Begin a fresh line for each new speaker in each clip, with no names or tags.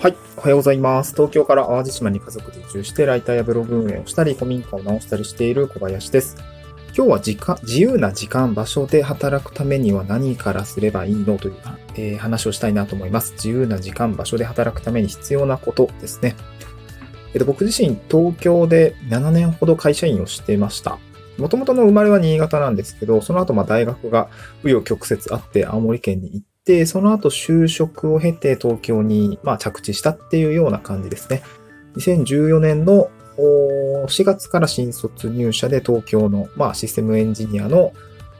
はい。おはようございます。東京から淡路島に家族で移住して、ライターやブログ運営をしたり、古民家を直したりしている小林です。今日は時間自由な時間、場所で働くためには何からすればいいのという、えー、話をしたいなと思います。自由な時間、場所で働くために必要なことですね。えっと、僕自身、東京で7年ほど会社員をしていました。もともとの生まれは新潟なんですけど、その後まあ大学が紆余曲折あって青森県に行って、その後就職を経て東京に、まあ、着地したっていうような感じですね。2014年の4月から新卒入社で東京の、まあ、システムエンジニアの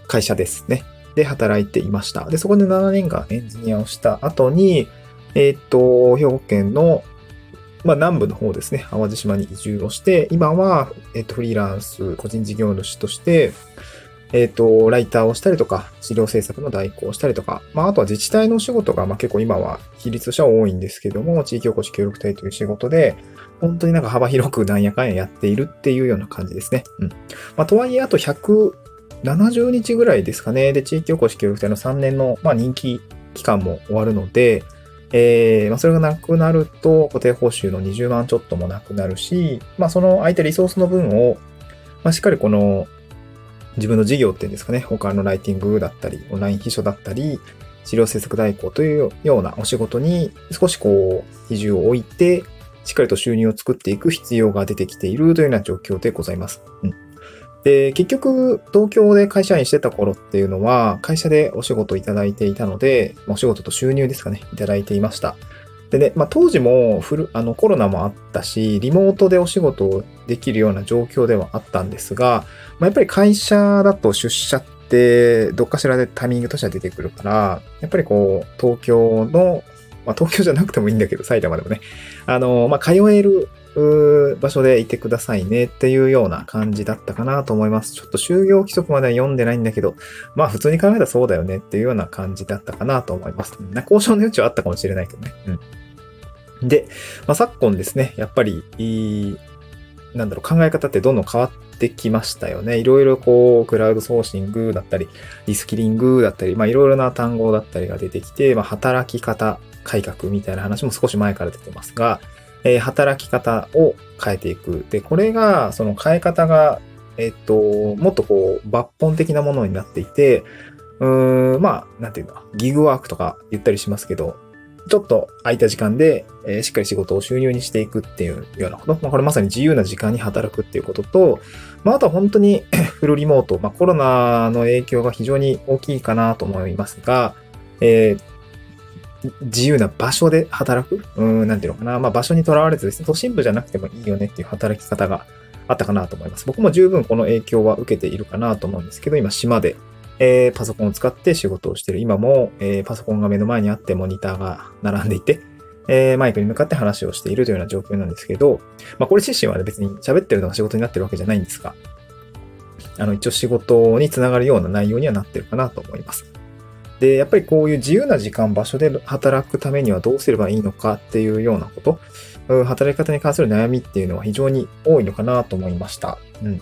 会社ですね。で、働いていました。で、そこで7年間エンジニアをした後に、えー、っと、兵庫県の、まあ、南部の方ですね、淡路島に移住をして、今は、えっと、フリーランス、個人事業主として、えっ、ー、と、ライターをしたりとか、資料制作の代行をしたりとか、まあ、あとは自治体の仕事が、まあ、結構今は比率としては多いんですけども、地域おこし協力隊という仕事で、本当になんか幅広くなんやかんややっているっていうような感じですね。うん。まあ、とはいえ、あと170日ぐらいですかね。で、地域おこし協力隊の3年の、まあ、人気期間も終わるので、えー、まあ、それがなくなると、固定報酬の20万ちょっともなくなるし、まあ、その空いたリソースの分を、まあ、しっかりこの、自分の事業っていうんですかね、他のライティングだったり、オンライン秘書だったり、資料制作代行というようなお仕事に少しこう、比重を置いて、しっかりと収入を作っていく必要が出てきているというような状況でございます。うん。で、結局、東京で会社員してた頃っていうのは、会社でお仕事いただいていたので、お仕事と収入ですかね、いただいていました。でね、まあ、当時もフル、あの、コロナもあったし、リモートでお仕事をできるような状況ではあったんですが、まあ、やっぱり会社だと出社って、どっかしらでタイミングとしては出てくるから、やっぱりこう、東京の、まあ、東京じゃなくてもいいんだけど、埼玉でもね、あの、まあ、通える場所でいてくださいねっていうような感じだったかなと思います。ちょっと就業規則までは読んでないんだけど、まあ普通に考えたらそうだよねっていうような感じだったかなと思います。交渉の余地はあったかもしれないけどね。うん。で、まあ、昨今ですね、やっぱり、なんだろう、考え方ってどんどん変わってきましたよね。いろいろこう、クラウドソーシングだったり、リスキリングだったり、まあいろいろな単語だったりが出てきて、まあ働き方改革みたいな話も少し前から出てますが、えー、働き方を変えていく。で、これが、その変え方が、えっと、もっとこう、抜本的なものになっていて、うーん、まあ、なんていうの、ギグワークとか言ったりしますけど、ちょっと空いた時間で、え、しっかり仕事を収入にしていくっていうようなこと。ま、これまさに自由な時間に働くっていうことと、まあ、あとは本当に フルリモート、まあ、コロナの影響が非常に大きいかなと思いますが、えー、自由な場所で働く？うん、なんていうのかな。まあ、場所にとらわれずですね、都心部じゃなくてもいいよねっていう働き方があったかなと思います。僕も十分この影響は受けているかなと思うんですけど、今島でえー、パソコンを使って仕事をしている。今も、えー、パソコンが目の前にあってモニターが並んでいて、えー、マイクに向かって話をしているというような状況なんですけど、まあ、これ自身はね、別に喋ってるのが仕事になってるわけじゃないんですが、あの、一応仕事につながるような内容にはなってるかなと思います。で、やっぱりこういう自由な時間、場所で働くためにはどうすればいいのかっていうようなこと、働き方に関する悩みっていうのは非常に多いのかなと思いました。うん。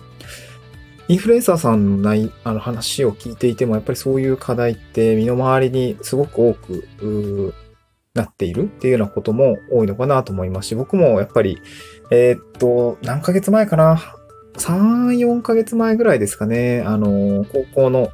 インフルエンサーさんのないあの話を聞いていても、やっぱりそういう課題って身の回りにすごく多くなっているっていうようなことも多いのかなと思いますし、僕もやっぱり、えー、っと、何ヶ月前かな ?3、4ヶ月前ぐらいですかね。あの、高校の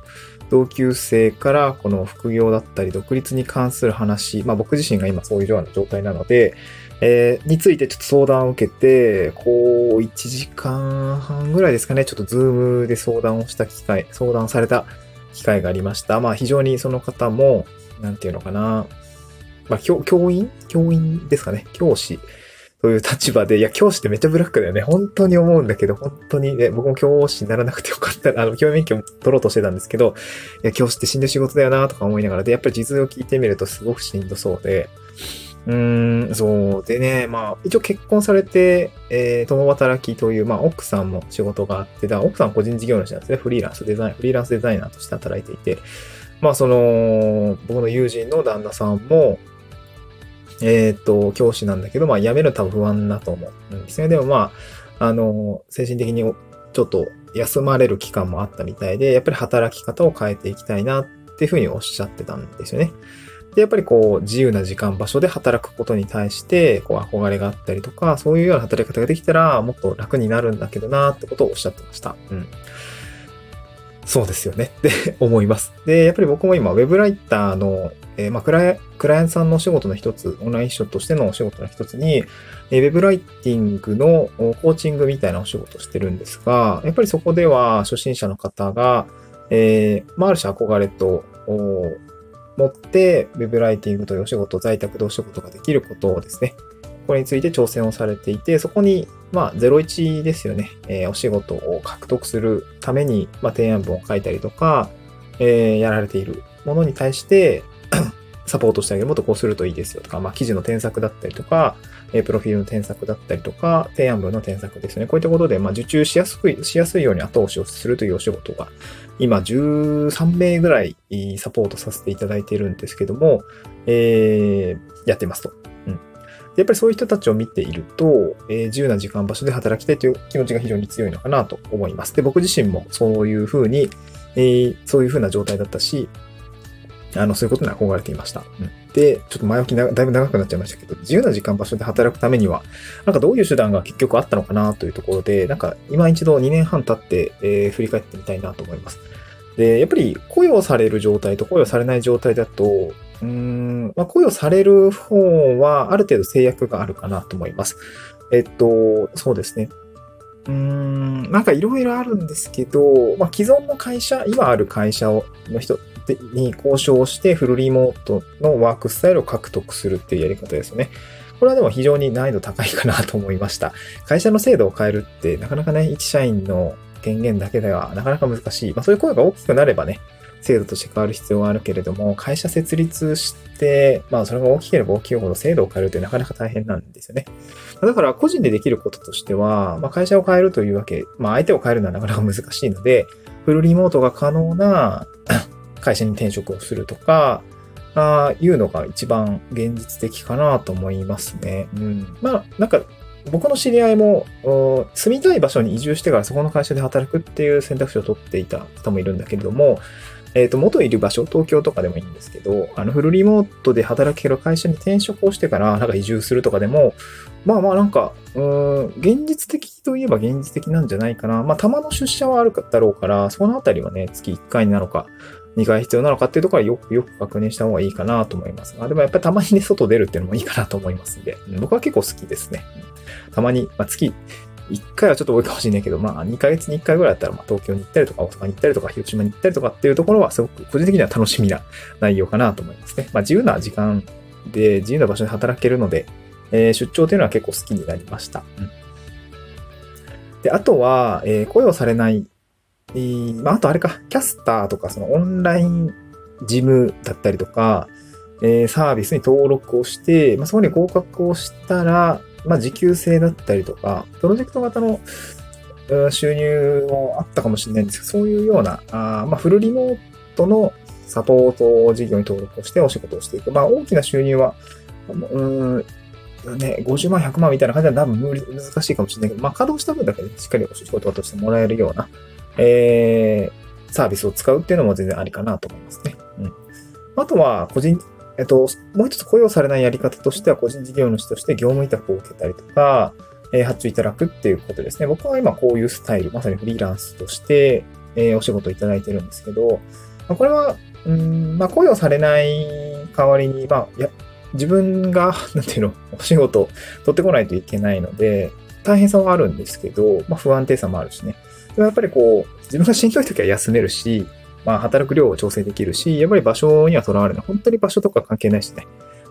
同級生からこの副業だったり独立に関する話、まあ僕自身が今そういうような状態なので、えー、についてちょっと相談を受けて、こう、1時間半ぐらいですかね、ちょっとズームで相談をした機会、相談された機会がありました。まあ、非常にその方も、なんていうのかな、まあ、教員教員ですかね教師という立場で、いや、教師ってめっちゃブラックだよね。本当に思うんだけど、本当にね、僕も教師にならなくてよかった。あの、教員免許も取ろうとしてたんですけど、いや、教師って死んで仕事だよなとか思いながらで、やっぱり実情を聞いてみるとすごくしんどそうで、うーん、そう。でね、まあ、一応結婚されて、えー、共働きという、まあ、奥さんも仕事があって、だ奥さん個人事業主なんですね。フリーランスデザイン、フリーランスデザイナーとして働いていて、まあ、その、僕の友人の旦那さんも、えっ、と、教師なんだけど、まあ、辞めるの多分不安だと思うんですね。でもまあ、あの、精神的にちょっと休まれる期間もあったみたいで、やっぱり働き方を変えていきたいなっていうふうにおっしゃってたんですよね。で、やっぱりこう、自由な時間、場所で働くことに対して、こう、憧れがあったりとか、そういうような働き方ができたら、もっと楽になるんだけどな、ってことをおっしゃってました。うん。そうですよねって 思います。で、やっぱり僕も今、ウェブライターの、えー、まあクライ、クライアントさんのお仕事の一つ、オンラインショットとしてのお仕事の一つに、えー、ウェブライティングのコーチングみたいなお仕事をしてるんですが、やっぱりそこでは初心者の方が、えー、まあ、ある種憧れと、持って、ウェブライティングというお仕事、在宅でお仕事ができることをですね、これについて挑戦をされていて、そこに、まあ、01ですよね、えー、お仕事を獲得するために、まあ、提案文を書いたりとか、えー、やられているものに対して サポートしてあげる。もっとこうするといいですよとか、まあ、記事の添削だったりとか、え、プロフィールの添削だったりとか、提案文の添削ですね。こういったことで、まあ、受注しやすく、しやすいように後押しをするというお仕事が、今13名ぐらいサポートさせていただいているんですけども、えー、やってますと。うんやっぱりそういう人たちを見ていると、えー、自由な時間場所で働きたいという気持ちが非常に強いのかなと思います。で、僕自身もそういうふうに、えー、そういうふうな状態だったし、あの、そういうことに憧れていました。うん、で、ちょっと前置きだいぶ長くなっちゃいましたけど、自由な時間場所で働くためには、なんかどういう手段が結局あったのかなというところで、なんか今一度2年半経って、えー、振り返ってみたいなと思います。で、やっぱり雇用される状態と雇用されない状態だと、うん、まあ、雇用される方はある程度制約があるかなと思います。えっと、そうですね。うーん、なんかいろいろあるんですけど、まあ、既存の会社、今ある会社の人に交渉してフルリモートのワークスタイルを獲得するっていうやり方ですよね。これはでも非常に難易度高いかなと思いました。会社の制度を変えるってなかなかね、一社員の権限だけではなかなか難しい。まあそういう声が大きくなればね、制度として変わる必要があるけれども、会社設立して、まあそれが大きければ大きいほど制度を変えるってなかなか大変なんですよね。だから個人でできることとしては、まあ会社を変えるというわけ、まあ相手を変えるのはなかなか難しいので、フルリモートが可能な会社に転職をするとか、あいうのが一番現実的かなと思いますね。うん。まあ、なんか、僕の知り合いも、住みたい場所に移住してからそこの会社で働くっていう選択肢を取っていた方もいるんだけれども、えっ、ー、と、元いる場所、東京とかでもいいんですけど、あの、フルリモートで働ける会社に転職をしてから、なんか移住するとかでも、まあまあなんか、うん、現実的といえば現実的なんじゃないかな。まあ、たまの出社はあるだろうから、そのあたりはね、月1回なのか、2回必要なのかっていうところはよくよく確認した方がいいかなと思いますが、でもやっぱりたまにね、外出るっていうのもいいかなと思いますんで、僕は結構好きですね。たまに、まあ、月1回はちょっと多いかもしれないけど、まあ2ヶ月に1回ぐらいだったら、まあ東京に行ったりとか、大阪に行ったりとか、広島に行ったりとかっていうところはすごく個人的には楽しみな内容かなと思いますね。まあ自由な時間で自由な場所で働けるので、えー、出張というのは結構好きになりました。うん、で、あとは、えー、雇用されない、えー、まああとあれか、キャスターとかそのオンライン事務だったりとか、えー、サービスに登録をして、まあ、そこに合格をしたら、まあ、時給制だったりとか、プロジェクト型の収入もあったかもしれないんですけど、そういうような、あまあ、フルリモートのサポート事業に登録をしてお仕事をしていく。まあ、大きな収入は、うんね、50万、100万みたいな感じは多分難しいかもしれないけど、まあ、稼働した分だけでしっかりお仕事としてもらえるような、えー、サービスを使うっていうのも全然ありかなと思いますね。うん。あとは、個人えっと、もう一つ雇用されないやり方としては、個人事業主として業務委託を受けたりとか、えー、発注いただくっていうことですね。僕は今こういうスタイル、まさにフリーランスとして、えー、お仕事をいただいてるんですけど、まあ、これは、うん、まあ、雇用されない代わりに、まあ、や、自分が、なんていうの、お仕事取ってこないといけないので、大変さはあるんですけど、まあ、不安定さもあるしね。でもやっぱりこう、自分がしんどい時は休めるし、まあ、働く量を調整できるし、やっぱり場所にはとらわれない。本当に場所とか関係ないしね。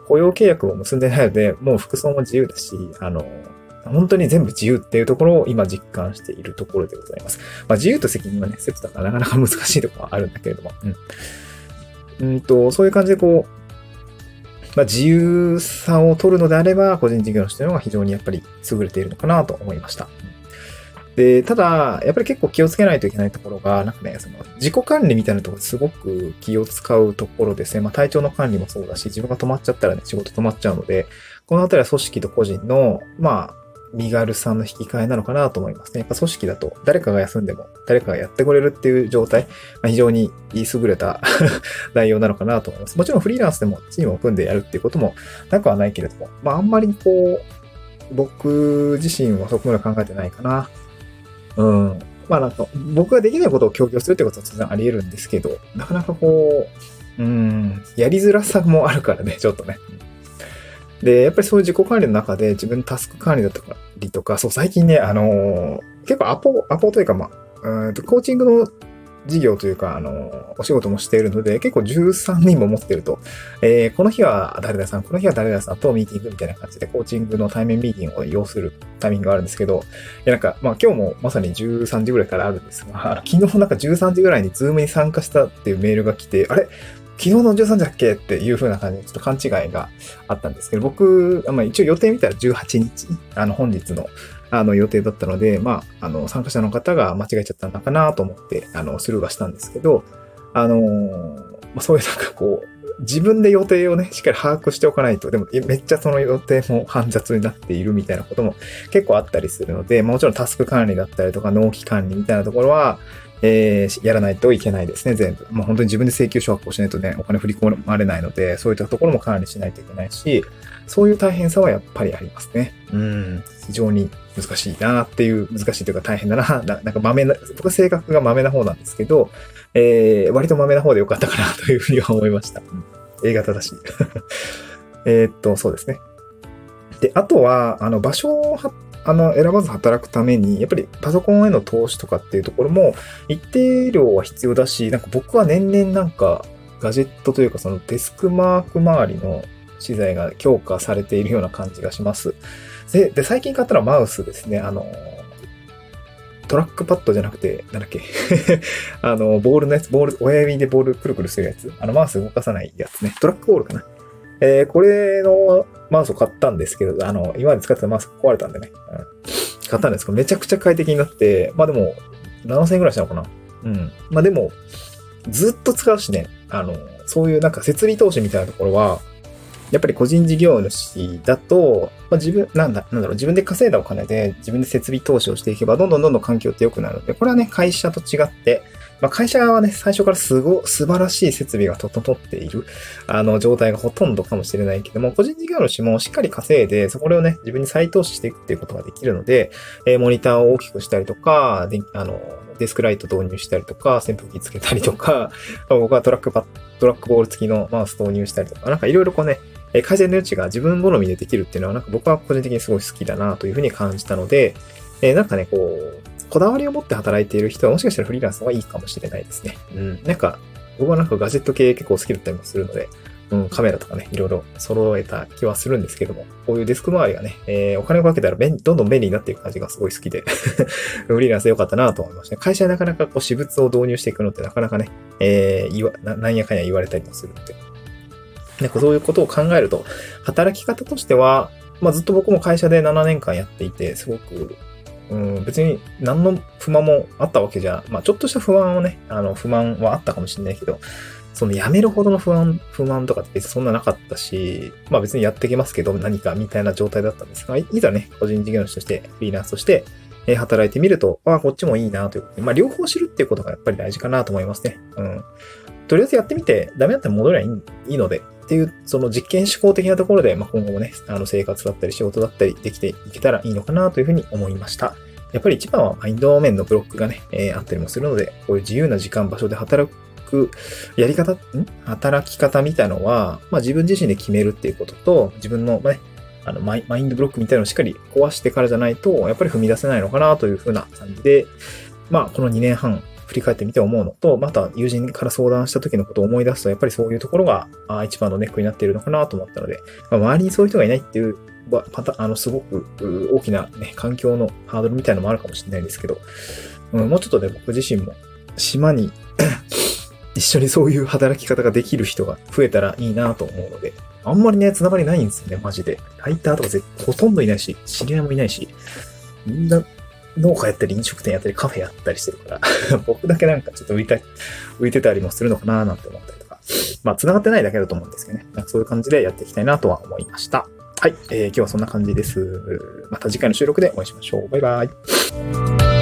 雇用契約を結んでないので、もう服装も自由だし、あの、本当に全部自由っていうところを今実感しているところでございます。まあ、自由と責任はね、セットだかなかなか難しいところはあるんだけれども。うん。うんと、そういう感じでこう、まあ、自由さを取るのであれば、個人事業主というのが非常にやっぱり優れているのかなと思いました。で、ただ、やっぱり結構気をつけないといけないところが、なんかね、その、自己管理みたいなところすごく気を使うところですね。まあ、体調の管理もそうだし、自分が止まっちゃったらね、仕事止まっちゃうので、このあたりは組織と個人の、まあ、身軽さの引き換えなのかなと思いますね。やっぱ組織だと誰かが休んでも誰かがやってくれるっていう状態、まあ、非常に言い優れた 内容なのかなと思います。もちろんフリーランスでもチームを組んでやるっていうこともなくはないけれども、まああんまりこう、僕自身はそこまで考えてないかな。うん。まあなんか、僕ができないことを強調するってことは当然あり得るんですけど、なかなかこう、うん、やりづらさもあるからね、ちょっとね。で、やっぱりそういう自己管理の中で自分のタスク管理だったりとか、そう、最近ね、あのー、結構アポ、アポというか、まあ、うんとコーチングの事業というか、あの、お仕事もしているので、結構13人も持ってると、えー、この日は誰々さん、この日は誰々さんとミーティングみたいな感じで、コーチングの対面ミーティングを要するタイミングがあるんですけど、いや、なんか、まあ今日もまさに13時ぐらいからあるんですが、昨日なんか13時ぐらいにズームに参加したっていうメールが来て、あれ？昨日の13時だっけっていう風な感じでちょっと勘違いがあったんですけど、僕、まあ一応予定見たら18日、あの本日のあの予定だったので、まあ、あの参加者の方が間違えちゃったのかなと思って、あの、スルーはしたんですけど、あの、まあ、そういうなんかこう、自分で予定をね、しっかり把握しておかないと、でもめっちゃその予定も煩雑になっているみたいなことも結構あったりするので、まもちろんタスク管理だったりとか納期管理みたいなところは、えー、やらないといけないですね、全部。もう本当に自分で請求書発行しないとね、お金振り込まれないので、そういったところも管理しないといけないし、そういう大変さはやっぱりありますね。うん。非常に難しいなっていう、難しいというか大変だな、ななんか豆な、僕は性格が豆な方なんですけど、えー、割と豆な方でよかったかなというふうには思いました。うん、A 型だし。えっと、そうですね。で、あとは、あの、場所をあの、選ばず働くために、やっぱりパソコンへの投資とかっていうところも、一定量は必要だし、なんか僕は年々なんか、ガジェットというかそのデスクマーク周りの資材が強化されているような感じがします。で、で最近買ったのはマウスですね。あの、トラックパッドじゃなくて、なんだっけ？あの、ボールのやつ、ボール、親指でボールくるくるするやつ。あの、マウス動かさないやつね。トラックボールかな。えー、これのマウスを買ったんですけど、あの、今まで使ってたマウス壊れたんでね。うん、買ったんですけど、めちゃくちゃ快適になって、まあでも、7000円ぐらいしたのかな。うん。まあでも、ずっと使うしね、あの、そういうなんか設備投資みたいなところは、やっぱり個人事業主だと、まあ、自分、なんだ、なんだろう、自分で稼いだお金で自分で設備投資をしていけば、どんどんどんどん環境って良くなるので、これはね、会社と違って、まあ、会社はね、最初からすご、素晴らしい設備が整っている、あの、状態がほとんどかもしれないけども、個人事業主もしっかり稼いで、そこをね、自分に再投資していくっていうことができるので、えー、モニターを大きくしたりとか、であの、デスクライト導入したりとか、扇風機つけたりとか、僕はトラックパ、トラックボール付きのマウス導入したりとか、なんかいろいろこうね、改善の余地が自分好みでできるっていうのは、なんか僕は個人的にすごい好きだなというふうに感じたので、えー、なんかね、こう、こだわりを持って働いている人はもしかしたらフリーランスの方がいいかもしれないですね。うん。なんか、僕はなんかガジェット系結構好きだったりもするので、うん、カメラとかね、いろいろ揃えた気はするんですけども、こういうデスク周りがね、えー、お金をかけたらどんどん便利になっていく感じがすごい好きで フリーランスで良かったなと思いました、ね。会社でなかなかこう私物を導入していくのってなかなかね、えー、言わな、なんやかんや言われたりもするので、なんかそういうことを考えると、働き方としては、まあずっと僕も会社で7年間やっていて、すごく、うん、別に何の不満もあったわけじゃ、まあちょっとした不安をね、あの不満はあったかもしれないけど、その辞めるほどの不安、不満とかって別にそんななかったし、まあ別にやっていけますけど何かみたいな状態だったんですが、いざね、個人事業主として、フリーランスとして、え働いてみると、ああ、こっちもいいなということで、まあ両方知るっていうことがやっぱり大事かなと思いますね。うん。とりあえずやってみて、ダメだったら戻ればいいので、っていう、その実験思考的なところで、まあ、今後もね、あの生活だったり仕事だったりできていけたらいいのかなというふうに思いました。やっぱり一番はマインド面のブロックがね、えー、あったりもするので、こういう自由な時間、場所で働くやり方、ん？働き方みたいのは、まあ自分自身で決めるっていうことと、自分の、ね、あのマインドブロックみたいのをしっかり壊してからじゃないと、やっぱり踏み出せないのかなというふうな感じで、まあこの2年半振り返ってみて思うのと、また友人から相談した時のことを思い出すと、やっぱりそういうところが一番のネックになっているのかなと思ったので、まあ、周りにそういう人がいないっていうまた、あの、すごく大きなね、環境のハードルみたいなのもあるかもしれないですけど、うん、もうちょっとね、僕自身も島に 一緒にそういう働き方ができる人が増えたらいいなと思うので、あんまりね、つながりないんですよね、マジで。ライターとかほとんどいないし、知り合いもいないし、みんな農家やったり飲食店やったりカフェやったりしてるから 僕だけなんかちょっと浮いた、浮いてたりもするのかななんて思ったりとか、まあ繋がってないだけだと思うんですけどね。なんかそういう感じでやっていきたいなとは思いました。はい、えー今日はそんな感じです。また次回の収録でお会いしましょう。バイバイ。